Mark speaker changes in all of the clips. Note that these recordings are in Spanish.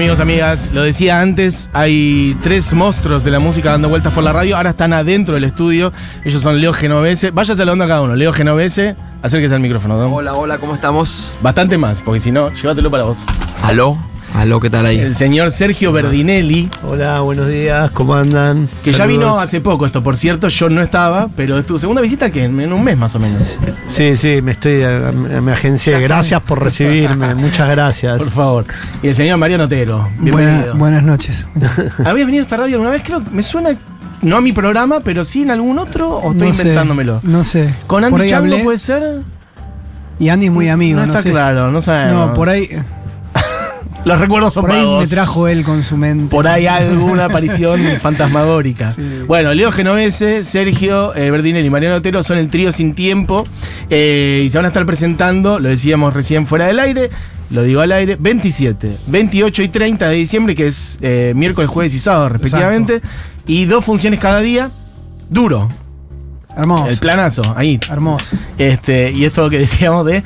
Speaker 1: Amigos, amigas, lo decía antes, hay tres monstruos de la música dando vueltas por la radio, ahora están adentro del estudio. Ellos son Leo Genovese. Vaya saludando a cada uno. Leo Genovese, acérquese al micrófono, Don.
Speaker 2: Hola, hola, ¿cómo estamos?
Speaker 1: Bastante más, porque si no, llévatelo para vos.
Speaker 2: Aló, aló, ¿qué tal ahí?
Speaker 1: El señor Sergio Verdinelli,
Speaker 3: Hola, buenos días, ¿cómo andan?
Speaker 1: que ya vino hace poco, esto por cierto, yo no estaba, pero es tu segunda visita que en un mes más o menos.
Speaker 3: Sí, sí, me estoy a, a mi agencia. Gracias por recibirme, muchas gracias.
Speaker 1: Por favor. Y el señor Mariano Otero,
Speaker 4: Buena-
Speaker 1: bienvenido.
Speaker 4: buenas noches.
Speaker 1: ¿Habías venido a esta radio alguna vez? Creo que me suena, no a mi programa, pero sí en algún otro, o estoy
Speaker 4: No sé,
Speaker 1: inventándomelo.
Speaker 4: no sé.
Speaker 1: ¿Con Andy Chango
Speaker 4: hablé,
Speaker 1: puede ser?
Speaker 4: Y Andy es muy amigo.
Speaker 1: no
Speaker 4: No,
Speaker 1: está
Speaker 4: sé si-
Speaker 1: claro, no sabemos.
Speaker 4: No, por ahí,
Speaker 1: Los recuerdos son
Speaker 4: por ahí
Speaker 1: vagos.
Speaker 4: me trajo él con su mente.
Speaker 1: Por ahí alguna aparición fantasmagórica.
Speaker 4: Sí.
Speaker 1: Bueno, Leo Genovese, Sergio eh, Verdinelli y Mariano Otero son el trío sin tiempo eh, y se van a estar presentando, lo decíamos recién fuera del aire, lo digo al aire, 27, 28 y 30 de diciembre, que es eh, miércoles, jueves y sábado respectivamente, y dos funciones cada día, duro,
Speaker 4: Hermoso.
Speaker 1: el planazo, ahí.
Speaker 4: Hermoso.
Speaker 1: Este, y esto que decíamos de,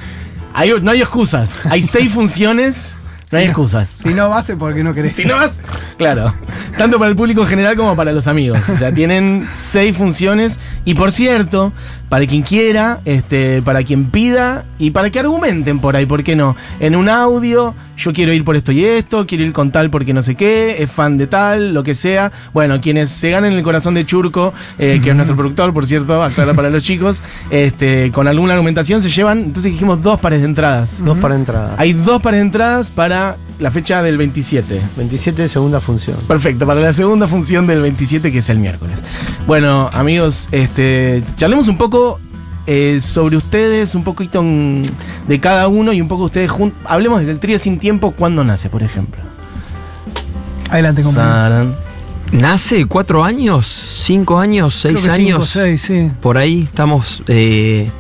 Speaker 1: hay- no hay excusas, hay seis funciones, no hay excusas.
Speaker 4: Si no vas es porque no querés.
Speaker 1: Si no vas, claro. Tanto para el público en general como para los amigos. O sea, tienen seis funciones. Y por cierto, para quien quiera, este, para quien pida y para que argumenten por ahí, ¿por qué no? En un audio, yo quiero ir por esto y esto, quiero ir con tal porque no sé qué, es fan de tal, lo que sea. Bueno, quienes se ganen el corazón de Churco, eh, que es nuestro productor, por cierto, aclara para los chicos, este, con alguna argumentación se llevan, entonces dijimos dos pares de entradas.
Speaker 3: Dos para entrada.
Speaker 1: Hay dos pares de entradas para la fecha del 27.
Speaker 3: 27 segunda función.
Speaker 1: Perfecto, para la segunda función del 27, que es el miércoles. Bueno, amigos, este, charlemos un poco eh, sobre ustedes, un poquito de cada uno y un poco ustedes juntos. Hablemos del trío sin tiempo, ¿cuándo nace, por ejemplo?
Speaker 4: Adelante, compañero.
Speaker 2: ¿Nace cuatro años? ¿Cinco años?
Speaker 4: Creo
Speaker 2: ¿Seis
Speaker 4: que cinco,
Speaker 2: años?
Speaker 4: seis, sí.
Speaker 2: Por ahí estamos eh,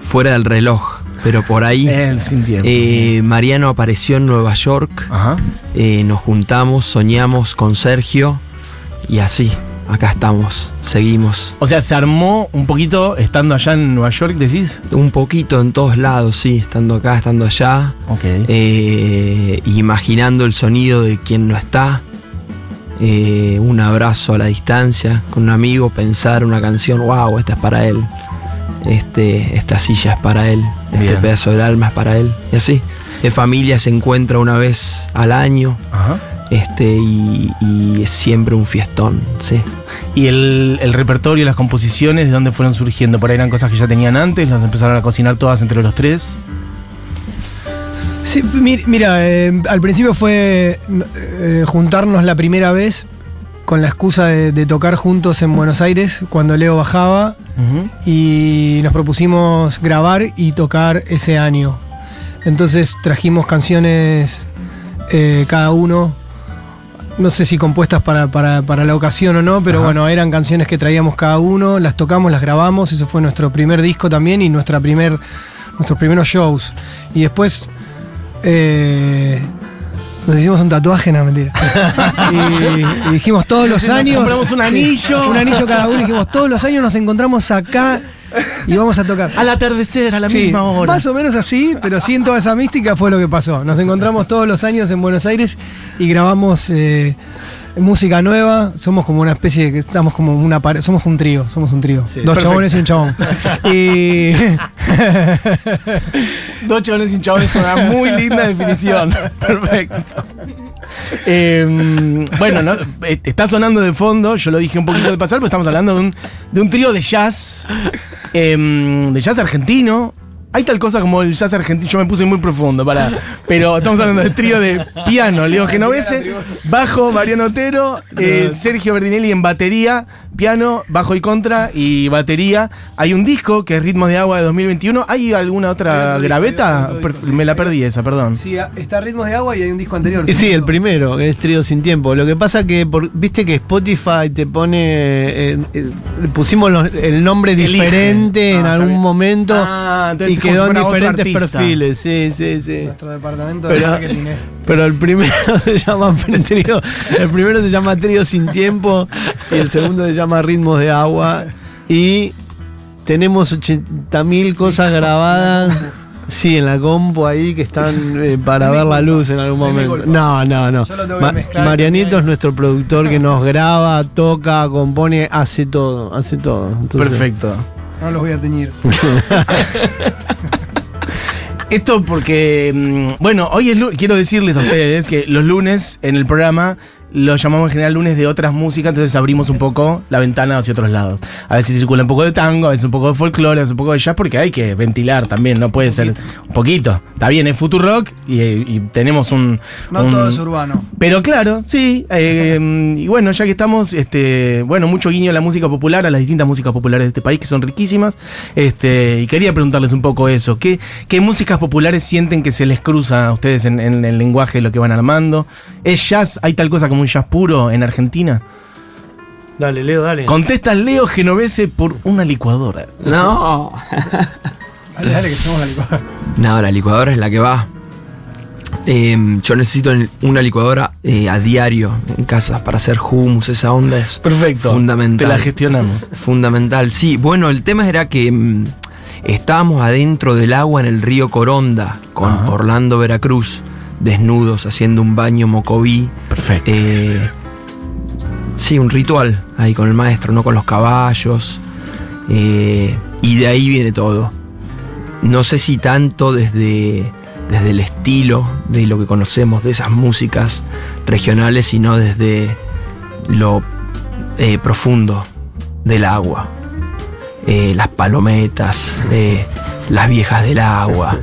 Speaker 2: fuera del reloj, pero por ahí
Speaker 1: El sin tiempo.
Speaker 2: eh, Mariano apareció en Nueva York,
Speaker 1: Ajá.
Speaker 2: eh, nos juntamos, soñamos con Sergio y así, acá estamos, seguimos.
Speaker 1: O sea, se armó un poquito estando allá en Nueva York, decís.
Speaker 2: Un poquito en todos lados, sí, estando acá, estando allá.
Speaker 1: Ok.
Speaker 2: eh, imaginando el sonido de quien no está, eh, un abrazo a la distancia con un amigo, pensar una canción, wow, esta es para él, este, esta silla es para él, este pedazo del alma es para él, y así. De familia se encuentra una vez al año,
Speaker 1: Ajá.
Speaker 2: este, y, y es siempre un fiestón, sí.
Speaker 1: ¿Y el, el repertorio, las composiciones, de dónde fueron surgiendo? ¿Por ahí eran cosas que ya tenían antes? ¿Las empezaron a cocinar todas entre los tres?
Speaker 4: Sí, mi- mira, eh, al principio fue eh, juntarnos la primera vez con la excusa de, de tocar juntos en Buenos Aires cuando Leo bajaba y nos propusimos grabar y tocar ese año. Entonces trajimos canciones eh, cada uno, no sé si compuestas para, para- para la ocasión o no, pero
Speaker 1: Ajá.
Speaker 4: bueno, eran canciones que traíamos cada uno, las tocamos, las grabamos, eso fue nuestro primer disco también y nuestra primer, nuestros primeros shows. Y después eh, nos hicimos un tatuaje, no mentira. y, y dijimos todos los años.
Speaker 1: compramos un
Speaker 4: Sí,
Speaker 1: anillo.
Speaker 4: un anillo cada uno dijimos todos los años nos encontramos acá y vamos a tocar.
Speaker 1: Al atardecer, a la
Speaker 4: Sí,
Speaker 1: misma hora.
Speaker 4: Más o menos así, pero sí en toda esa mística fue lo que pasó. Nos encontramos todos los años en Buenos Aires y grabamos eh, música nueva. Somos como una especie de que estamos como una pared, somos un trío, somos un trío. Dos
Speaker 1: perfecto.
Speaker 4: chabones y un chabón. y
Speaker 1: Dos chabones y un chabón es una muy linda definición. Perfecto. Eh, bueno, no, eh, está sonando de fondo, yo lo dije un poquito de pasar, pero estamos hablando de un, de un trío de jazz, eh, de jazz argentino. Hay tal cosa como el jazz argentino, yo me puse muy profundo, para, pero estamos hablando de trío de piano, Leo Genovese, bajo, Mariano Otero, eh, Sergio Verdinelli en batería, piano, bajo y contra y batería. Hay un disco que es Ritmos de Agua de 2021. ¿Hay alguna otra graveta?
Speaker 4: disco,
Speaker 1: Me la
Speaker 4: sí.
Speaker 1: perdí esa, perdón.
Speaker 4: sí, está Ritmos de Agua y hay un disco anterior.
Speaker 3: Sí, el primero, que es Trío Sin Tiempo. Lo que pasa que, por- viste que Spotify te pone. eh, eh, le pusimos los- el nombre
Speaker 1: Elige.
Speaker 3: diferente
Speaker 1: Ah,
Speaker 3: en
Speaker 1: está
Speaker 3: algún
Speaker 1: bien.
Speaker 3: momento
Speaker 1: Ah, entonces
Speaker 3: y quedó en diferentes perfiles. Sí, sí, sí.
Speaker 4: Nuestro departamento de
Speaker 3: Pero,
Speaker 4: marketing es.
Speaker 3: Pero el primero se llama trío, el primero se llama Trío Sin Tiempo y el segundo se llama Ritmos de Agua y tenemos 80.000 cosas grabadas Sí, en la compu ahí que están eh, para ver la luz en algún momento. No, no, no.
Speaker 4: Yo lo tengo que
Speaker 3: Ma-
Speaker 4: mezclar,
Speaker 3: Marianito es nuestro productor que nos graba, toca, compone, hace todo, hace todo. Entonces,
Speaker 1: Perfecto.
Speaker 4: No los voy a teñir.
Speaker 1: Esto porque, mm, bueno, hoy es quiero decirles a ustedes que los lunes en el programa lo llamamos en general lunes de otras músicas, entonces abrimos un poco la ventana hacia otros lados. A veces circula un poco de tango, a veces un poco de folclore, a veces un poco de jazz, porque hay que ventilar también, no puede ser un poquito. Está bien, es Futurock y, y tenemos un...
Speaker 4: No
Speaker 1: un-
Speaker 4: todo es urbano.
Speaker 1: Pero claro, sí. eh, y bueno, ya que estamos, este, bueno, mucho guiño a la música popular, a las distintas músicas populares de este país, que son riquísimas. Este, y quería preguntarles un poco eso. ¿Qué, qué músicas populares sienten que se les cruza a ustedes en, en el lenguaje de lo que van armando? ¿Es jazz? ¿Hay tal cosa como un jazz puro en Argentina?
Speaker 3: Dale, Leo, dale.
Speaker 1: Contesta Leo Genovese por una licuadora.
Speaker 2: No.
Speaker 4: Dale, dale, que somos la licuadora.
Speaker 2: No, la licuadora es la que va. Eh, yo necesito una licuadora eh, a diario en casa para hacer hummus, esa onda es
Speaker 1: Perfecto.
Speaker 2: Fundamental.
Speaker 1: Te la gestionamos.
Speaker 2: fundamental. Sí, bueno, el tema era que mm, estábamos adentro del agua en el río Coronda con
Speaker 1: Ajá.
Speaker 2: Orlando Veracruz, desnudos, haciendo un baño mocoví.
Speaker 1: Perfecto.
Speaker 2: Eh, sí, un ritual ahí con el maestro, no con los caballos. Eh, y de ahí viene todo. No sé si tanto desde, desde el estilo de lo que conocemos de esas músicas regionales, sino desde lo eh, profundo del agua. Eh, las palometas, las viejas del agua.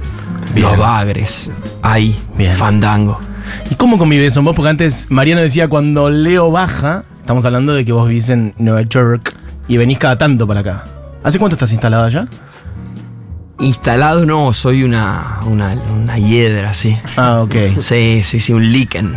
Speaker 2: Los bagres. Ahí,
Speaker 1: Bien.
Speaker 2: fandango.
Speaker 1: ¿Y cómo convives con vos? Porque antes Mariano decía cuando Leo baja, estamos hablando de que vos vivís en Nueva York y venís cada tanto para acá. ¿Hace cuánto estás instalado allá?
Speaker 2: Instalado no, soy una, una, una hiedra, sí.
Speaker 1: Ah, ok.
Speaker 2: Sí, sí, sí, un líquen.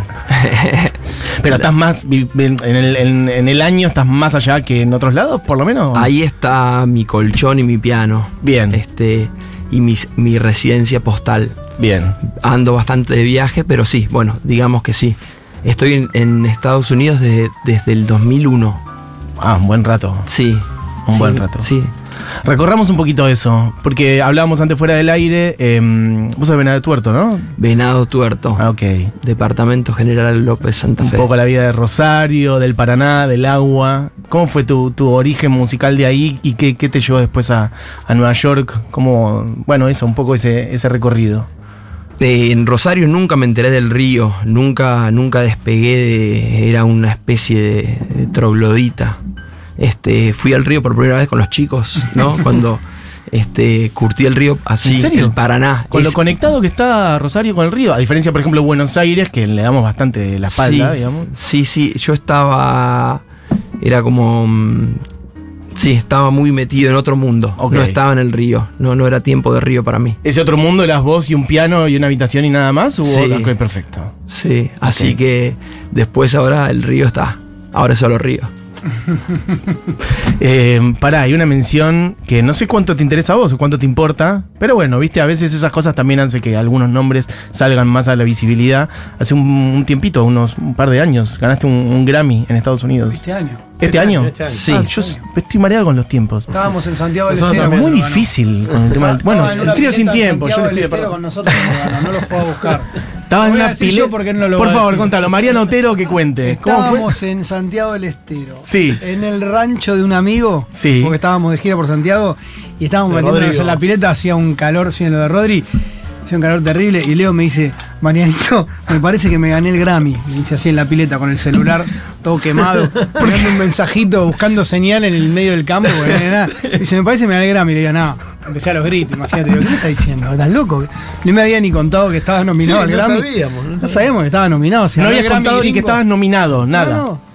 Speaker 1: Pero estás más, en el, en- en el año estás más allá que en otros lados, por lo menos.
Speaker 2: Ahí está mi colchón y mi piano.
Speaker 1: Bien,
Speaker 2: Este, y mis- mi residencia postal.
Speaker 1: bien.
Speaker 2: Ando bastante de viaje, pero sí, bueno, digamos que sí. Estoy en, en Estados Unidos desde, desde el 2001.
Speaker 1: Ah, un buen rato.
Speaker 2: Sí.
Speaker 1: Un
Speaker 2: sí,
Speaker 1: buen rato.
Speaker 2: Sí.
Speaker 1: Recorramos un poquito eso, porque hablábamos antes fuera del aire. em, vos sos Venado Tuerto, ¿no?
Speaker 2: Venado Tuerto.
Speaker 1: Ah, ok.
Speaker 2: Departamento General López Santa
Speaker 1: Un
Speaker 2: Fe.
Speaker 1: poco la vida de Rosario, del Paraná, del agua. ¿Cómo fue tu, tu origen musical de ahí y qué, qué te llevó después a, a Nueva York? ¿Cómo, bueno, eso, un poco ese, ese recorrido.
Speaker 2: Eh, en Rosario nunca me enteré del río, nunca, nunca despegué de. Era una especie de, de troglodita. Este, fui al río por primera vez con los chicos, ¿no? Cuando este, curtí el río así,
Speaker 1: ¿En serio?
Speaker 2: el Paraná.
Speaker 1: Con lo conectado que está Rosario con el río, a diferencia, por ejemplo, de Buenos Aires, que le damos bastante la espalda,
Speaker 2: sí,
Speaker 1: digamos.
Speaker 2: Sí, sí, yo estaba. Era como. mm, Sí, estaba muy metido en otro mundo. No estaba en el río. No, no era tiempo de río para mí.
Speaker 1: Ese otro mundo, las voz y un piano y una habitación y nada más, ¿o
Speaker 2: Sí.
Speaker 1: perfecto.
Speaker 2: Sí, así que después ahora el río está. Ahora es solo río.
Speaker 1: Eh, pará, hay una mención que no sé cuánto te interesa a vos o cuánto te importa, pero bueno, viste, a veces esas cosas también hacen que algunos nombres salgan más a la visibilidad. Hace un, tiempito, unos un par de años, ganaste un, un Grammy en Estados Unidos.
Speaker 4: Este año.
Speaker 1: ¿Este año?
Speaker 3: este año.
Speaker 2: Sí.
Speaker 1: Ah, yo s- estoy mareado con los tiempos.
Speaker 4: Estábamos en Santiago del
Speaker 3: Nosotros
Speaker 4: Estero.
Speaker 1: Es muy difícil con el tema del. Bueno,
Speaker 4: en
Speaker 1: el trío sin tiempo, yo
Speaker 4: Santiago
Speaker 1: les
Speaker 4: del
Speaker 1: pido
Speaker 4: con nosotros no lo fue a buscar.
Speaker 1: Estaba en una pileta.
Speaker 4: yo no lo
Speaker 1: Por favor,
Speaker 4: decir.
Speaker 1: contalo. Mariano Otero que cuente. ¿Cómo fue?
Speaker 4: Estábamos en Santiago del Estero.
Speaker 1: Sí.
Speaker 4: En el rancho de un amigo.
Speaker 1: Sí.
Speaker 4: Porque estábamos de gira por Santiago y estábamos metiéndonos en la pileta. Hacía un calor, sí, en lo de Rodri. Hacía un calor terrible. Y Leo me dice, Marianito, me parece que me gané el Grammy. Me dice así en la pileta con el celular todo quemado. Poniendo un mensajito, buscando señal en el medio del campo. porque no nada. Dice, me parece que me gané el Grammy. Le digo, no. Empecé a los gritos, imagínate. Digo, ¿qué me estás diciendo? ¿Estás loco? No me había ni contado que estaba nominado
Speaker 3: Sí,
Speaker 4: al
Speaker 3: no
Speaker 4: Grammy.
Speaker 3: sabíamos, ¿no?
Speaker 4: No sabíamos que estaba nominado.
Speaker 1: No
Speaker 4: el
Speaker 1: había contado ni que estabas nominado, nada.
Speaker 4: No, no.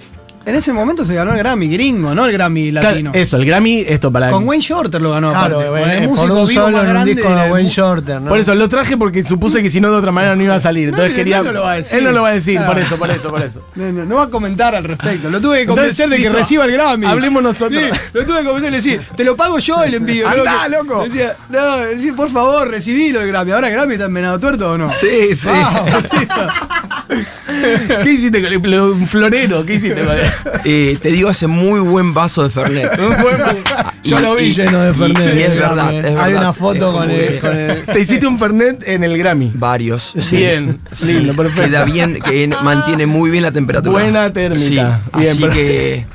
Speaker 4: En ese momento se ganó el Grammy gringo, no el Grammy
Speaker 1: Claro,
Speaker 4: latino.
Speaker 1: eso, el Grammy, esto para.
Speaker 4: Con Wayne Shorter lo ganó
Speaker 1: Claro,
Speaker 4: aparte.
Speaker 1: bueno,
Speaker 4: el
Speaker 1: por
Speaker 4: músico
Speaker 3: Por un
Speaker 4: vivo
Speaker 3: solo
Speaker 4: más
Speaker 3: en un
Speaker 4: grande
Speaker 3: disco
Speaker 4: de
Speaker 3: Wayne Shorter, ¿no?
Speaker 1: Por eso lo traje porque supuse que si no de otra manera no iba a salir. Entonces
Speaker 4: No,
Speaker 1: quería.
Speaker 4: él no lo va a decir.
Speaker 1: Él no lo va a decir,
Speaker 4: Claro.
Speaker 1: por eso, por eso, por eso.
Speaker 4: No, no, no va a comentar al respecto. Lo tuve que
Speaker 1: Entonces,
Speaker 4: convencer de que
Speaker 1: listo.
Speaker 4: reciba el Grammy.
Speaker 1: Hablemos nosotros.
Speaker 4: Sí, lo tuve que convencer de decir, te lo pago yo el envío.
Speaker 1: Andá, loco.
Speaker 4: Decía, no, decía, por favor, recibilo el Grammy. Ahora el Grammy está en Venado Tuerto o no.
Speaker 2: Sí, sí.
Speaker 1: ¿Qué hiciste con el un florero? ¿Qué hiciste con él?
Speaker 2: Eh, te digo, hace muy buen vaso de Fernet.
Speaker 3: Yo
Speaker 2: Y-
Speaker 3: lo vi
Speaker 2: y-
Speaker 3: lleno de Fernet.
Speaker 2: y es verdad,
Speaker 3: eh.
Speaker 2: verdad.
Speaker 3: Hay una foto con el, con el-
Speaker 1: Te hiciste un Fernet en el Grammy.
Speaker 2: Varios. sí.
Speaker 1: Bien,
Speaker 2: Sí,
Speaker 1: lindo, perfecto.
Speaker 2: Queda bien, que mantiene muy bien la temperatura.
Speaker 1: Buena térmica.
Speaker 2: Sí,
Speaker 1: Bien,
Speaker 2: así
Speaker 1: perfecto.
Speaker 2: que.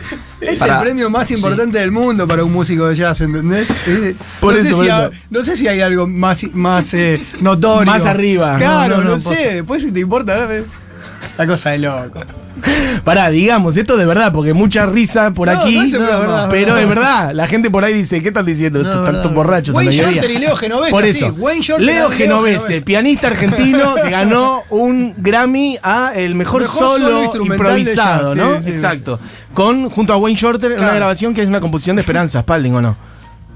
Speaker 4: Es
Speaker 2: para-
Speaker 4: el premio más importante del mundo para un músico de jazz, ¿entendés? Eh,
Speaker 1: Por
Speaker 4: no,
Speaker 1: eso,
Speaker 4: sé
Speaker 1: por
Speaker 4: si ha- no sé si hay algo más, más eh, notorio.
Speaker 1: Más arriba.
Speaker 4: Claro,
Speaker 1: No,
Speaker 4: no,
Speaker 1: no, no,
Speaker 4: sé. Después si te importa, eh, la cosa de loco.
Speaker 1: Pará, digamos, esto de verdad, porque mucha risa por
Speaker 4: No,
Speaker 1: aquí.
Speaker 4: no es broma,
Speaker 1: pero
Speaker 3: verdad.
Speaker 1: es verdad. La gente por ahí dice, ¿qué están diciendo?
Speaker 3: Verdad,
Speaker 1: tantos borrachos. a
Speaker 4: Wayne. Shorter y Leo Genovese,
Speaker 1: Por eso.
Speaker 4: Wayne Shorter y
Speaker 1: Leo
Speaker 4: Leo
Speaker 1: Genovese,
Speaker 4: Genovese.
Speaker 1: pianista argentino, se ganó un Grammy a el mejor,
Speaker 4: Mejor
Speaker 1: solo,
Speaker 4: de
Speaker 1: improvisado, ¿no?
Speaker 4: sí, sí.
Speaker 1: Exacto. Con, junto a Wayne Shorter, una grabación que es una composición de Esperanza Spalding, ¿o no?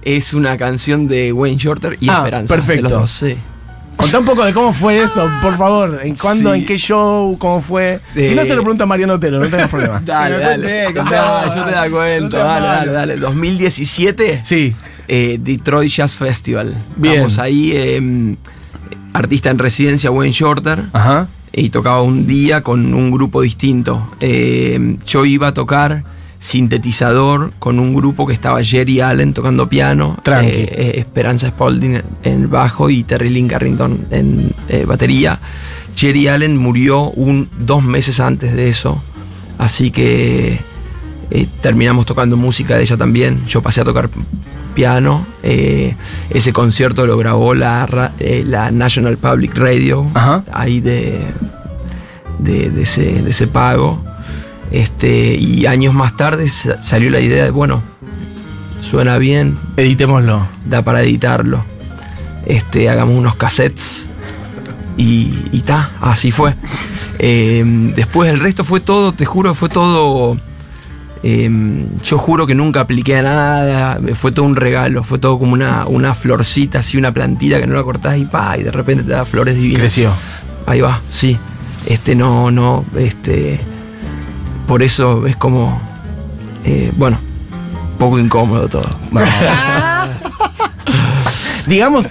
Speaker 2: Es una canción de Wayne Shorter y
Speaker 1: Ah,
Speaker 2: Esperanza.
Speaker 1: perfecto.
Speaker 2: De los dos, sí.
Speaker 1: Contá un poco de cómo fue eso, por favor. ¿En cuándo,
Speaker 2: Sí.
Speaker 1: en qué show, cómo fue?
Speaker 2: Eh,
Speaker 1: si no, se lo pregunta a Mariano Otero, no tengas problema.
Speaker 2: Dale, dale.
Speaker 4: cuente,
Speaker 2: yo te la
Speaker 4: no
Speaker 2: cuento.
Speaker 4: seas
Speaker 2: Dale, dale, dale. 2017,
Speaker 1: Sí.
Speaker 2: eh, Detroit Jazz Festival.
Speaker 1: Bien.
Speaker 2: Vamos ahí, eh, artista en residencia Wayne Shorter.
Speaker 1: Ajá.
Speaker 2: y tocaba un día con un grupo distinto. Eh, yo iba a tocar sintetizador con un grupo que estaba Jerry Allen tocando piano, eh, eh, Esperanza Spalding en bajo y Terry Lynn Carrington en eh, batería. Jerry Allen murió un, dos meses antes de eso, así que eh, terminamos tocando música de ella también. Yo pasé a tocar piano. eh, ese concierto lo grabó la, eh, National Public Radio,
Speaker 1: Ajá.
Speaker 2: ahí de, de, de ese, de ese pago. Este, y años más tarde sa- salió la idea de, bueno, suena bien,
Speaker 1: Editémoslo.
Speaker 2: da para editarlo. Este, hagamos unos cassettes. Y, y ta, así fue. Eh, después el resto fue todo, te juro, fue todo. eh, yo juro que nunca apliqué a nada, fue todo un regalo, fue todo como una, una florcita, así una plantita que no la cortás y pa, y de repente te da flores divinas.
Speaker 1: Creció.
Speaker 2: Ahí va, sí. Este no, no, este. Por eso es como. eh, bueno, poco incómodo todo.
Speaker 1: Digamos,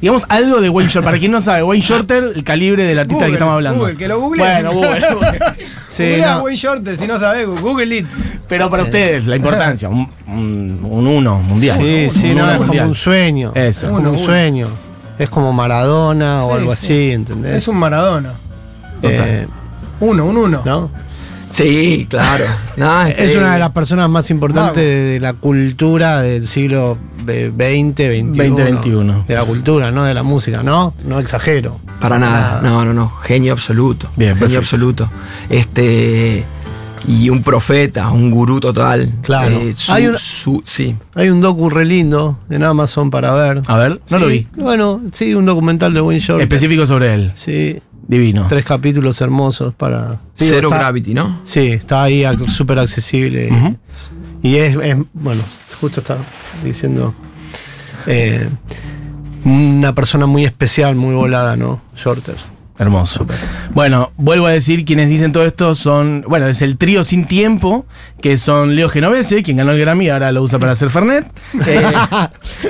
Speaker 1: digamos algo de Wayne Shorter. Para quien no sabe, Wayne Shorter, el calibre del artista
Speaker 4: Google,
Speaker 1: que estamos hablando.
Speaker 4: Google, que lo google.
Speaker 1: Bueno, Google, Google.
Speaker 3: Sí, no.
Speaker 4: Wayne Shorter, si no sabes, Google it.
Speaker 1: Pero para ustedes, la importancia, un, un, un uno mundial.
Speaker 3: Sí, sí,
Speaker 1: Un
Speaker 3: no,
Speaker 1: uno
Speaker 3: es como un sueño.
Speaker 1: Eso.
Speaker 3: Es como
Speaker 4: Uno,
Speaker 3: un
Speaker 4: uno.
Speaker 3: sueño. Es como Maradona o algo
Speaker 4: sí.
Speaker 3: así, ¿entendés?
Speaker 4: Es un Maradona.
Speaker 3: Eh,
Speaker 4: Uno, un uno.
Speaker 3: ¿No?
Speaker 2: Sí, claro. No,
Speaker 3: Es una de las personas más importantes de la cultura del siglo XX, XXI.
Speaker 1: 20-21.
Speaker 3: De la cultura, no de la música, ¿no? No exagero.
Speaker 2: Para nada. No, no, no. Genio absoluto.
Speaker 1: Bien,
Speaker 2: Genio
Speaker 1: perfecto.
Speaker 2: absoluto. Este. Y un profeta, un gurú total.
Speaker 3: Claro.
Speaker 2: Eh, su-
Speaker 3: Hay
Speaker 2: su- sí.
Speaker 3: Hay un docu re lindo en Amazon para ver.
Speaker 1: A ver, no lo vi.
Speaker 3: Bueno, sí, un documental de Wayne Shorter.
Speaker 1: Específico sobre él.
Speaker 3: Sí,
Speaker 1: Divino.
Speaker 3: tres capítulos hermosos para... Digo, está-
Speaker 2: Gravity, ¿no?
Speaker 3: Sí, está ahí súper accesible. Y es, es- bueno, justo estaba diciendo, eh, una persona muy especial, muy volada, ¿no? Shorter.
Speaker 1: Hermoso. Bueno, vuelvo a decir, quienes dicen todo esto son, bueno, es el trío sin tiempo, que son Leo Genovese, quien ganó el Grammy, ahora lo usa para hacer Fernet, eh,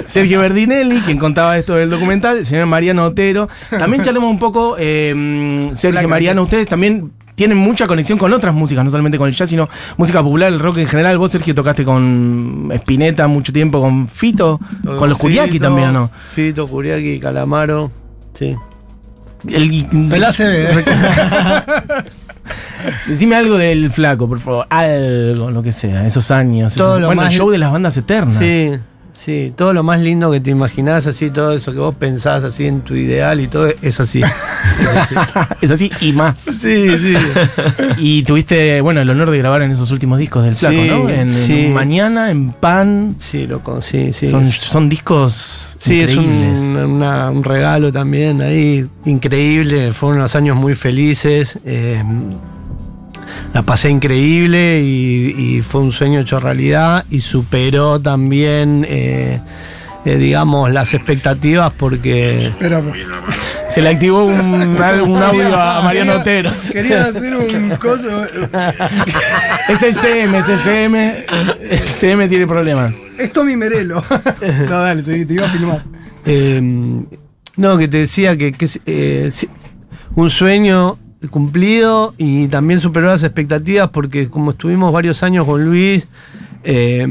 Speaker 1: Sergio Berdinelli, quien contaba esto del documental, el señor Mariano Otero. También charlemos un poco, eh, Sergio Mariano, ustedes también tienen mucha conexión con otras músicas, no solamente con el jazz, sino música popular, el rock en general. Vos, Sergio, tocaste con Spinetta mucho tiempo, con Fito, con los
Speaker 3: Fito,
Speaker 1: también, ¿o ¿no?
Speaker 3: Fito, Kuriaki, Calamaro. Sí.
Speaker 1: El,
Speaker 4: El ACB.
Speaker 1: Decime algo del flaco, por favor. Algo, lo que sea, esos años.
Speaker 3: Todo
Speaker 1: esos-
Speaker 3: lo
Speaker 1: bueno, el show de las bandas eternas.
Speaker 3: Sí, sí. Todo lo más lindo que te imaginás, así, todo eso que vos pensás así en tu ideal y todo, es así. Es así.
Speaker 1: es así y más.
Speaker 3: sí, sí.
Speaker 1: Y tuviste, bueno, el honor de grabar en esos últimos discos del flaco,
Speaker 3: Sí,
Speaker 1: ¿no? En, en
Speaker 3: sí.
Speaker 1: Mañana, en Pan.
Speaker 3: Sí, loco, sí, sí.
Speaker 1: son, son discos
Speaker 3: Sí, es un,
Speaker 1: increíbles.
Speaker 3: una- un regalo también ahí, increíble. Fueron unos años muy felices. eh, la pasé increíble y, y fue un sueño hecho realidad y superó también, eh, eh, digamos, las expectativas porque...
Speaker 4: Pero
Speaker 1: Se le activó un, un audio a Mariano Otero.
Speaker 4: quería hacer un coso.
Speaker 1: Es el CM, es el CM. El CM tiene problemas.
Speaker 4: Es Tommy Merelo. No, dale, te, te iba a filmar.
Speaker 3: eh, no, que te decía que, eh, un sueño cumplido y también superó las expectativas porque como estuvimos varios años con Luis, eh,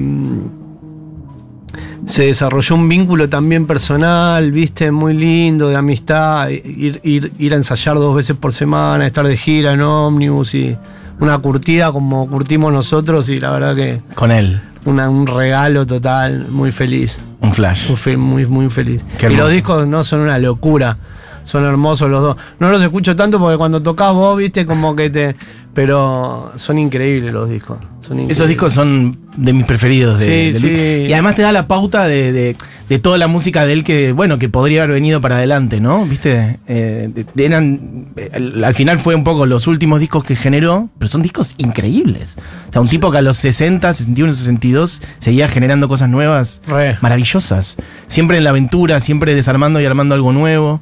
Speaker 3: se desarrolló un vínculo también personal, viste, muy lindo, de amistad, ir, ir, ir a ensayar dos veces por semana, estar de gira en ómnibus y una curtida como curtimos nosotros y la verdad que
Speaker 1: Con él.
Speaker 3: una- un regalo total, muy feliz.
Speaker 1: Un flash.
Speaker 3: Muy, muy, muy feliz. Y los discos no son una locura. Son hermosos los dos. No los escucho tanto porque cuando tocas vos, viste, como que te. Pero son increíbles los discos. Son increíbles.
Speaker 1: Esos discos son de mis preferidos. De,
Speaker 3: Sí,
Speaker 1: de
Speaker 3: sí.
Speaker 1: Y además te da la pauta de, de- de toda la música de él que, bueno, que podría haber venido para adelante, ¿no? ¿Viste? Eh, eran, eh, al, al final fue un poco los últimos discos que generó, pero son discos increíbles. O sea, un tipo que a los 60, 61, 62 seguía generando cosas nuevas,
Speaker 3: Re.
Speaker 1: maravillosas. Siempre en la aventura, siempre desarmando y armando algo nuevo.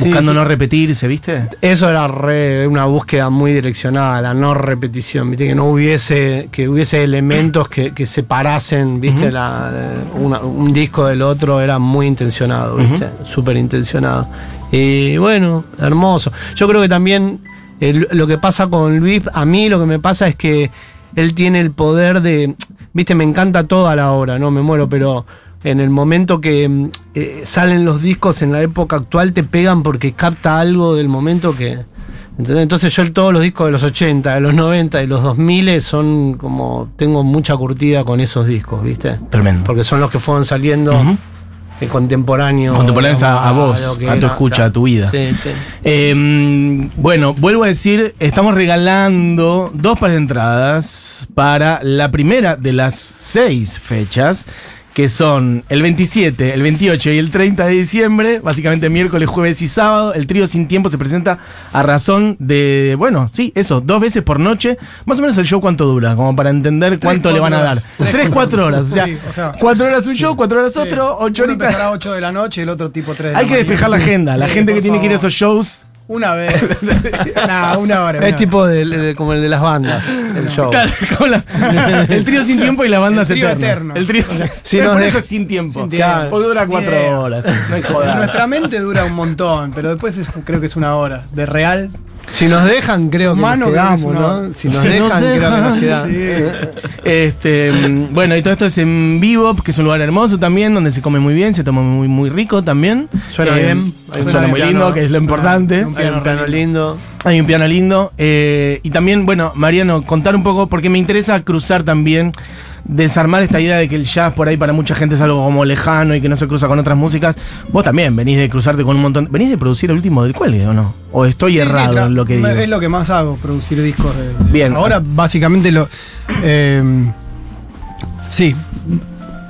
Speaker 1: Buscando
Speaker 3: sí.
Speaker 1: no repetirse, ¿viste?
Speaker 3: Eso era re- una búsqueda muy direccionada, la no repetición, viste, que no hubiese, que hubiese elementos que, que separasen, viste, la, una- un disco del otro era muy intencionado, viste, súper intencionado. Y bueno, hermoso. Yo creo que también el- lo que pasa con Luis, a mí lo que me pasa es que él tiene el poder de, viste, me encanta toda la obra, no me muero, pero en el momento que mm, eh, salen los discos en la época actual te pegan porque capta algo del momento que... ¿entendés? Entonces yo todos los discos de los 80, de los 90 y los 2000 son como... Tengo mucha curtida con esos discos, ¿viste?
Speaker 1: Tremendo.
Speaker 3: Porque son los que fueron saliendo
Speaker 1: Ujú.
Speaker 3: eh, contemporáneos.
Speaker 1: Contemporáneos a- a vos, a tu
Speaker 3: era,
Speaker 1: escucha, a tu vida.
Speaker 3: Sí, sí.
Speaker 1: Eh, bueno, vuelvo a decir, estamos regalando dos pares de entradas para la primera de las seis fechas, que son el 27, el 28 y el 30 de diciembre, básicamente miércoles, jueves y sábado. El trío Sin Tiempo se presenta a razón de, bueno, sí, eso, dos veces por noche. Más o menos el show cuánto dura, como para entender cuánto le van a dar. Tres, cuatro horas. O sea,
Speaker 4: Sí, o sea,
Speaker 1: cuatro horas un show, cuatro horas otro, ocho
Speaker 4: Uno
Speaker 1: horitas.
Speaker 4: empezará a 8 de la noche el otro tipo 3 de
Speaker 1: Hay que despejar la agenda. La gente que tiene que ir a esos shows.
Speaker 4: Una vez. nah, una hora. una
Speaker 3: Es tipo de- de- como el de las bandas, el show.
Speaker 1: Claro, la- el trío sin tiempo y la banda
Speaker 4: El trío eterno.
Speaker 1: El trío
Speaker 3: Si
Speaker 1: sin tiempo.
Speaker 4: Sin tiempo.
Speaker 1: Claro, porque dura cuatro horas. No hay
Speaker 4: nuestra mente dura un montón, pero después es- creo que es una hora. De real.
Speaker 3: Si nos dejan, creo que
Speaker 4: Humano,
Speaker 3: nos
Speaker 4: que una-
Speaker 3: ¿no? Si nos
Speaker 1: Si
Speaker 3: dejan,
Speaker 1: nos
Speaker 3: creo que
Speaker 1: dejan,
Speaker 3: nos quedamos.
Speaker 1: Este, mm, bueno, y todo esto es en vivo, que es un lugar hermoso también, donde se come muy bien, se toma muy, muy rico también.
Speaker 3: Suena
Speaker 1: Eh,
Speaker 3: bien.
Speaker 1: Suena,
Speaker 3: Suena
Speaker 1: muy lindo,
Speaker 3: piano.
Speaker 1: que es lo importante.
Speaker 4: un
Speaker 3: Hay un piano lindo.
Speaker 1: Hay un piano lindo. eh, y también, bueno, Mariano, contar un poco, porque me interesa cruzar también, desarmar esta idea de que el jazz por ahí para mucha gente es algo como lejano y que no se cruza con otras músicas. Vos también venís de cruzarte con un montón. ¿Venís de producir el último del cuelgue o no? ¿O estoy
Speaker 4: Sí,
Speaker 1: errado en lo que digo?
Speaker 4: Es lo que más hago, producir discos. de- de-
Speaker 1: Bien.
Speaker 4: Ahora, básicamente, lo. eh, sí,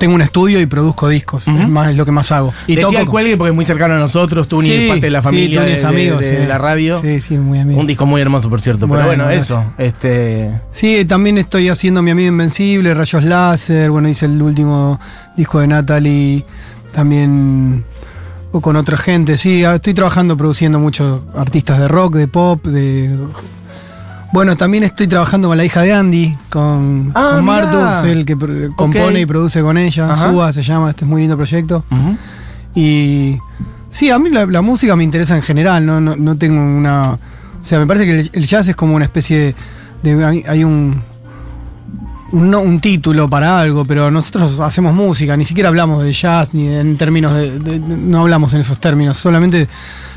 Speaker 4: tengo un estudio y produzco discos. Es, más, es lo que más hago. Y
Speaker 1: Decía
Speaker 4: toco
Speaker 1: el cuelgue porque es muy cercano a nosotros, tú ni
Speaker 4: Sí,
Speaker 1: parte de la
Speaker 4: sí,
Speaker 1: familia de,
Speaker 4: es
Speaker 1: de-
Speaker 4: amigo,
Speaker 1: de
Speaker 4: sí.
Speaker 1: la radio.
Speaker 4: Sí, sí, muy amigo.
Speaker 1: Un disco muy hermoso, por cierto.
Speaker 4: Bueno,
Speaker 1: pero bueno,
Speaker 4: gracias.
Speaker 1: eso. Este.
Speaker 4: Sí, también estoy haciendo Mi Amigo Invencible, Rayos Láser, bueno, hice el último disco de Natalie, también o con otra gente, sí, ah, estoy trabajando produciendo muchos artistas de rock, de pop, de... Bueno, también estoy trabajando con la hija de Andy, con,
Speaker 1: Ah,
Speaker 4: con el que compone y produce con ella,
Speaker 1: Ajá.
Speaker 4: Suba se llama, este es muy lindo proyecto. Y sí, a mí la, la música me interesa en general, no, no, no tengo una... O sea, me parece que el, el jazz es como una especie de... de- hay, hay un, un, no- un título para algo, pero nosotros hacemos música, ni siquiera hablamos de jazz, ni en términos de... de- de- no hablamos en esos términos, solamente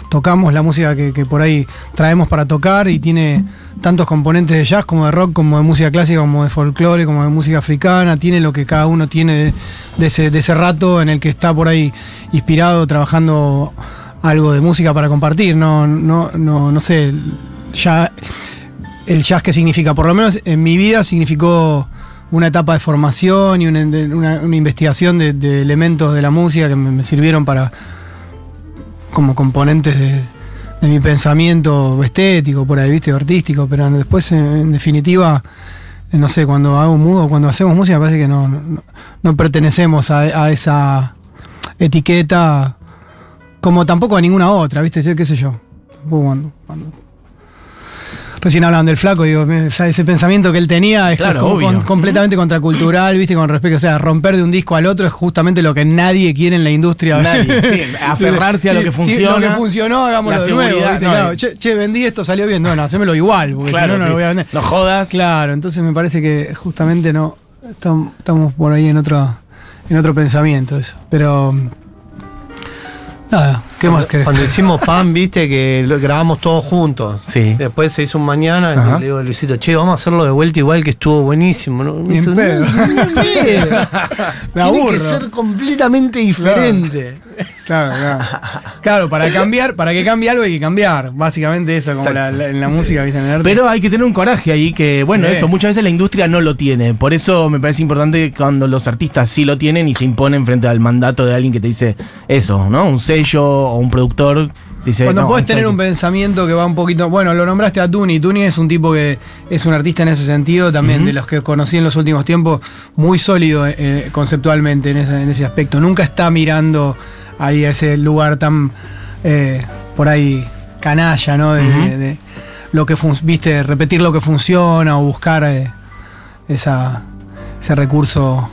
Speaker 4: tocamos la música que, que por ahí traemos para tocar y tiene tantos componentes de jazz como de rock, como de música clásica, como de folclore, como de música africana, tiene lo que cada uno tiene de, ese, de ese rato en el que está por ahí inspirado, trabajando algo de música para compartir, no, no, no, no sé, ya el jazz qué significa, por lo menos en mi vida significó una etapa de formación y una, una- investigación de, de elementos de la música que me sirvieron para como componentes de, mi pensamiento estético, por ahí, viste, artístico, pero después, en, en definitiva, eh, no sé, cuando hago mudo, cuando hacemos música, parece que no, no, pertenecemos a, esa etiqueta, como tampoco a ninguna otra, viste, qué sé yo. Cuando- cuando Recién hablaban del flaco, digo, ese pensamiento que él tenía es
Speaker 1: Claro,
Speaker 4: como con- completamente contracultural, ¿viste? Con respecto, o sea, romper de un disco al otro es justamente lo que nadie quiere en la industria.
Speaker 1: Nadie, sí, aferrarse a lo que
Speaker 4: Sí,
Speaker 1: funciona.
Speaker 4: lo que funcionó, hagámoslo de nuevo. ¿viste?
Speaker 1: no,
Speaker 4: Claro, che, che, vendí esto, salió bien. Bueno, hacémelo igual, porque
Speaker 1: Claro,
Speaker 4: si no, no
Speaker 1: sí.
Speaker 4: lo voy a vender.
Speaker 1: No jodas.
Speaker 4: Claro, entonces me parece que justamente no estam- estamos por ahí en otro en otro pensamiento eso. Pero nada, ¿qué más querés?
Speaker 3: Cuando hicimos pan, viste que lo grabamos todos juntos.
Speaker 1: Sí.
Speaker 3: Después se hizo un mañana y le digo a Luisito, che, vamos a hacerlo de vuelta igual que estuvo buenísimo. ¿no? Me
Speaker 4: Ni
Speaker 3: dijo,
Speaker 4: pedo.
Speaker 3: "No, ni en pedo.
Speaker 4: Me
Speaker 3: Tiene que ser completamente diferente.
Speaker 4: Claro, claro. Claro, para cambiar, para que cambie algo hay que cambiar. Básicamente eso, como la- la- en la música, ¿viste? En el arte.
Speaker 1: Pero hay que tener un coraje ahí que, bueno,
Speaker 4: Sí.
Speaker 1: eso, muchas veces la industria no lo tiene. Por eso me parece importante cuando los artistas sí lo tienen y se imponen frente al mandato de alguien que te dice eso, ¿no? Un sello o un productor dice.
Speaker 4: Cuando
Speaker 1: no,
Speaker 4: puedes tener un pensamiento que va un poquito. Bueno, lo nombraste a Tuni. Tuni es un tipo que es un artista en ese sentido, también de los que conocí en los últimos tiempos, muy sólido eh, conceptualmente en ese, en ese aspecto. Nunca está mirando ahí a ese lugar tan eh, por ahí canalla, ¿no? De, de- de lo que viste, repetir lo que funciona o buscar eh, esa, ese recurso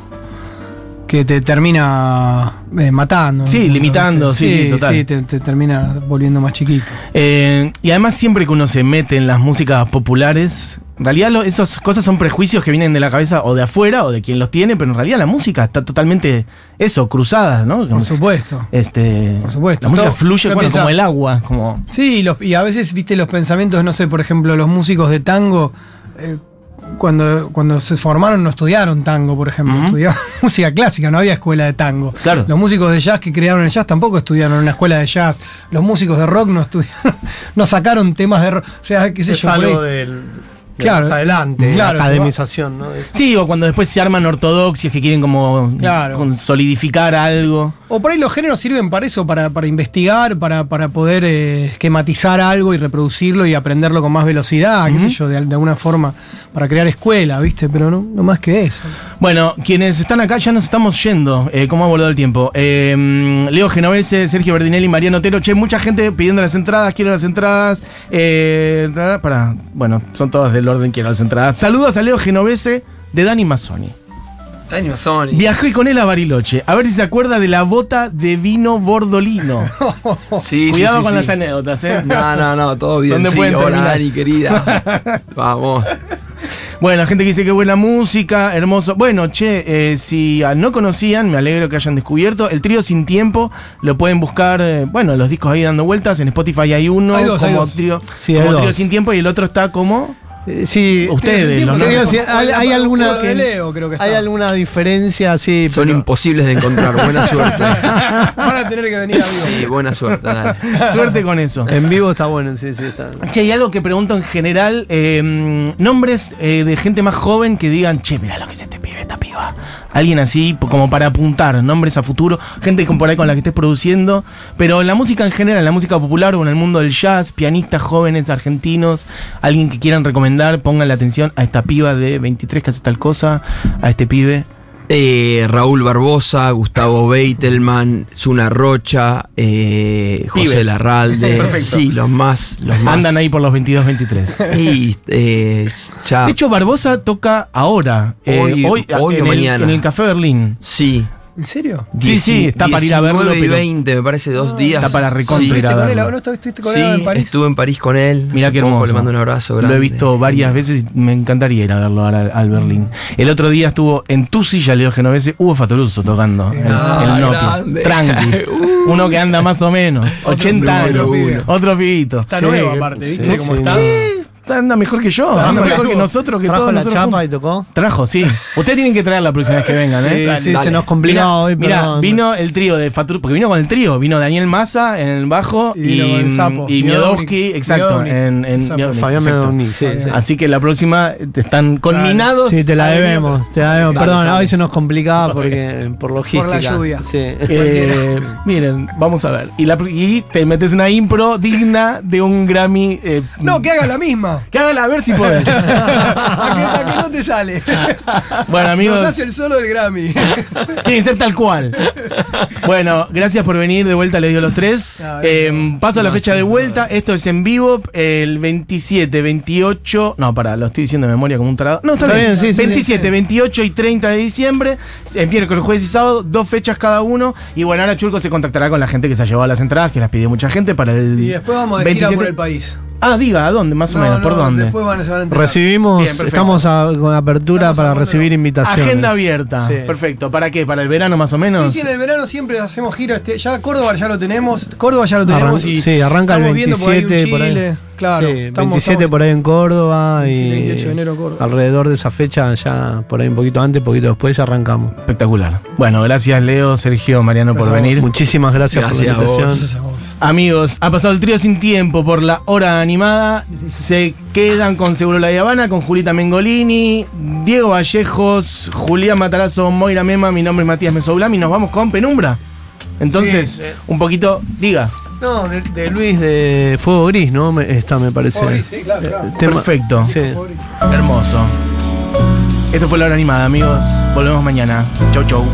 Speaker 4: que te termina eh, matando.
Speaker 1: Sí, limitando, sí, sí, total.
Speaker 4: Sí, te, te termina volviendo más chiquito.
Speaker 1: Eh, y además siempre que uno se mete en las músicas populares, en realidad lo- esas cosas son prejuicios que vienen de la cabeza o de afuera o de quien los tiene, pero en realidad la música está totalmente eso, cruzada, ¿no?
Speaker 4: Por supuesto.
Speaker 1: Este,
Speaker 4: Por supuesto.
Speaker 1: La música
Speaker 4: Todo-
Speaker 1: fluye
Speaker 4: uno
Speaker 1: bueno,
Speaker 4: piensa-
Speaker 1: como el agua, como
Speaker 4: Sí, los- y a veces, viste, los pensamientos, no sé, por ejemplo, los músicos de tango, eh, cuando, cuando se formaron no estudiaron tango, por ejemplo,
Speaker 1: Ujú.
Speaker 4: estudiaban música clásica, no había escuela de tango.
Speaker 1: Claro.
Speaker 4: Los músicos de jazz que crearon el jazz tampoco estudiaron en una escuela de jazz. Los músicos de rock no estudiaron, no sacaron temas de rock. O sea, qué sé
Speaker 3: Es
Speaker 4: yo,
Speaker 3: algo del, de
Speaker 4: Claro.
Speaker 3: más adelante,
Speaker 4: Claro,
Speaker 3: la academización, ¿no?
Speaker 1: Sí, o cuando después se arman ortodoxias que quieren como
Speaker 4: Claro.
Speaker 1: solidificar algo.
Speaker 4: O por ahí los géneros sirven para eso, para, para investigar, para, para poder eh, esquematizar algo y reproducirlo y aprenderlo con más velocidad, qué sé yo, de, de alguna forma, para crear escuela, ¿viste? Pero no, no más que eso.
Speaker 1: Bueno, quienes están acá ya nos estamos yendo. Eh, ¿Cómo ha abordado el tiempo? Eh, Leo Genovese, Sergio Verdinelli, Mariano Otero. Che, mucha gente pidiendo las entradas, quiero las entradas. Eh, para, bueno, son todas del orden, quiero las entradas. Saludos a Leo Genovese de Dani Mazzoni.
Speaker 2: Sony.
Speaker 1: Viajé con él a Bariloche, a ver si se acuerda de la bota de vino bordolino.
Speaker 2: Sí, sí,
Speaker 1: Cuidado
Speaker 2: sí,
Speaker 1: con
Speaker 2: sí.
Speaker 1: las anécdotas, ¿eh?
Speaker 2: No, no, no, todo bien.
Speaker 1: ¿Dónde
Speaker 2: sí.
Speaker 1: pueden
Speaker 2: Hola,
Speaker 1: terminar?
Speaker 2: Dani, querida. Vamos.
Speaker 1: Bueno, gente que dice que buena música, hermoso. Bueno, che, eh, si ah, no conocían, me alegro que hayan descubierto. El trío Sin Tiempo lo pueden buscar, eh, bueno, los discos ahí dando vueltas. En Spotify hay uno
Speaker 4: Hay dos, hay
Speaker 1: como,
Speaker 4: dos.
Speaker 1: Trío,
Speaker 3: Sí,
Speaker 1: como
Speaker 3: hay
Speaker 1: trío
Speaker 3: dos.
Speaker 1: Sin Tiempo y el otro está como
Speaker 3: Sí,
Speaker 1: ustedes.
Speaker 3: hay, hay alguna hay alguna diferencia, sí.
Speaker 2: Son
Speaker 3: pero-
Speaker 2: imposibles de encontrar. Buena suerte.
Speaker 4: Van a tener que venir a vivo.
Speaker 2: Sí, buena suerte, dale.
Speaker 1: Suerte con eso.
Speaker 3: En vivo está bueno, sí, sí, está.
Speaker 1: Che, hay algo que pregunto en general, eh, nombres eh, de gente más joven que digan, che, mira lo que es este pibe, esta piba. Alguien así, como para apuntar, nombres a futuro, gente con por ahí con la que estés produciendo, pero en la música en general, en la música popular o en el mundo del jazz, pianistas jóvenes argentinos, alguien que quieran recomendar, pongan la atención a esta piba de 23 que hace tal cosa, a este pibe.
Speaker 2: Eh, Raúl Barbosa, Gustavo Beitelman, Zuna Rocha, eh, José. Larralde.
Speaker 1: Perfecto.
Speaker 2: Sí, los más, los más.
Speaker 1: Andan ahí por los 22, 23.
Speaker 2: Y eh, ya.
Speaker 1: De hecho, Barbosa toca ahora, eh,
Speaker 2: Hoy-
Speaker 1: hoy,
Speaker 2: hoy o
Speaker 1: el,
Speaker 2: mañana.
Speaker 1: en el Café Berlín.
Speaker 2: sí.
Speaker 4: ¿En serio?
Speaker 1: Sí, sí, está para ir a verlo,
Speaker 2: 19 y
Speaker 1: pero-
Speaker 2: 20, me parece, dos días.
Speaker 1: Está para recontra
Speaker 2: Sí.
Speaker 1: ir a
Speaker 4: ¿Estuviste con él?
Speaker 1: verlo.
Speaker 4: ¿No estuviste con
Speaker 2: Sí,
Speaker 4: él en París?
Speaker 2: estuve en París con él.
Speaker 1: Mira qué
Speaker 2: poco,
Speaker 1: hermoso.
Speaker 2: Le mando un abrazo grande.
Speaker 1: Lo he visto varias veces y me encantaría ir a verlo ahora al, al Berlín. El otro día estuvo en tu silla, Leo Genovese, Hugo Fatoruso tocando
Speaker 2: Ah,
Speaker 1: el Nokia. Tranqui. Uno que anda más o menos. 80 años. Otro pibito.
Speaker 4: Está
Speaker 3: Sí,
Speaker 4: nuevo aparte, ¿viste?
Speaker 3: sí,
Speaker 4: cómo
Speaker 3: sí.
Speaker 4: está?
Speaker 1: Anda mejor que yo. Anda mejor
Speaker 4: la-
Speaker 1: que nosotros, que
Speaker 3: Trajo
Speaker 1: todos
Speaker 3: la
Speaker 1: nosotros
Speaker 3: chapa
Speaker 1: juntos.
Speaker 3: y tocó.
Speaker 1: Trajo, sí. Ustedes tienen que traer la próxima vez que vengan, ¿eh?
Speaker 3: Sí, se nos complicaba
Speaker 1: Mira,
Speaker 3: hoy,
Speaker 1: mira,
Speaker 3: pero.
Speaker 1: vino el trío de Fatur, porque vino con el trío, vino Daniel Massa en el bajo
Speaker 4: Y
Speaker 1: y,
Speaker 4: vino con el sapo.
Speaker 1: y Miodowski, exacto,
Speaker 4: Miodownik.
Speaker 1: en, en. Miodownik,
Speaker 3: Fabián
Speaker 1: exacto.
Speaker 3: Sí, sí.
Speaker 1: Así que la próxima te están conminados.
Speaker 3: Sí, te la debemos, te la debemos.
Speaker 2: Dale,
Speaker 3: Perdón,
Speaker 2: sale.
Speaker 3: hoy se nos complicaba porque por logística.
Speaker 4: lluvia.
Speaker 3: Sí.
Speaker 1: Eh, miren, vamos a ver. Y, la- y te metes una impro digna de un Grammy. eh,
Speaker 4: No, que haga la misma. No.
Speaker 1: Que haga la a ver si podés.
Speaker 4: ¿A a no te sale?
Speaker 1: bueno, amigos.
Speaker 4: Nos hace el solo del Grammy.
Speaker 1: Tiene que ser tal cual. Bueno, gracias por venir. De vuelta les dio los tres.
Speaker 4: No.
Speaker 1: Eh, paso a la fecha de vuelta. Esto es en vivo el 27, 28. No, pará, lo estoy diciendo de memoria como un tarado. No, está,
Speaker 3: Está
Speaker 1: bien.
Speaker 3: bien, sí, sí,
Speaker 1: 27, 28 y 30 de diciembre. En miércoles, jueves y sábado. Dos fechas cada uno. Y bueno, ahora Churco se contactará con la gente que se ha llevado las entradas, que las pidió mucha gente para el.
Speaker 4: Y después vamos de gira por el país.
Speaker 1: Ah, diga, ¿a dónde? Más o
Speaker 4: No,
Speaker 1: menos, ¿por
Speaker 4: no,
Speaker 1: dónde?
Speaker 4: Después van, se van a enterar.
Speaker 3: Recibimos,
Speaker 1: Bien,
Speaker 3: estamos a- con apertura
Speaker 4: Estamos
Speaker 3: para recibir invitaciones.
Speaker 1: Agenda abierta.
Speaker 3: Sí.
Speaker 1: Perfecto. ¿Para qué? ¿Para el verano más o menos?
Speaker 4: Sí, sí, en el verano siempre hacemos gira. Este, ya Córdoba ya lo tenemos. Córdoba ya lo tenemos.
Speaker 3: Arran-
Speaker 4: y
Speaker 3: sí, arranca el
Speaker 4: estamos viendo por ahí un
Speaker 3: 27 por ahí.
Speaker 4: Claro.
Speaker 3: Sí,
Speaker 4: estamos-
Speaker 3: 27
Speaker 4: estamos-
Speaker 3: por ahí en Córdoba y
Speaker 4: 28 de enero Córdoba.
Speaker 3: alrededor de esa fecha ya por ahí un poquito antes, poquito después ya arrancamos.
Speaker 1: Espectacular. Bueno, gracias Leo, Sergio, Mariano por
Speaker 4: Gracias
Speaker 1: venir.
Speaker 3: Muchísimas gracias, por la invitación.
Speaker 4: Gracias a vos.
Speaker 1: Amigos, ha pasado el trío sin tiempo por la hora animada. Se quedan con Seguro La Habana, con Julita Mengolini, Diego Vallejos, Julián Matarazo, Moira Mema. Mi nombre es Matías Mesoblam y nos vamos con Penumbra. Entonces,
Speaker 3: Sí.
Speaker 1: un poquito, diga.
Speaker 3: No, de, de Luis de Fuego Gris, ¿no? Me- Esta me parece.
Speaker 4: Fuego Gris, sí, claro, claro.
Speaker 3: El tema-
Speaker 1: Perfecto.
Speaker 3: Sí.
Speaker 1: Hermoso. Esto fue la hora animada, amigos. Volvemos mañana. Chau, chau.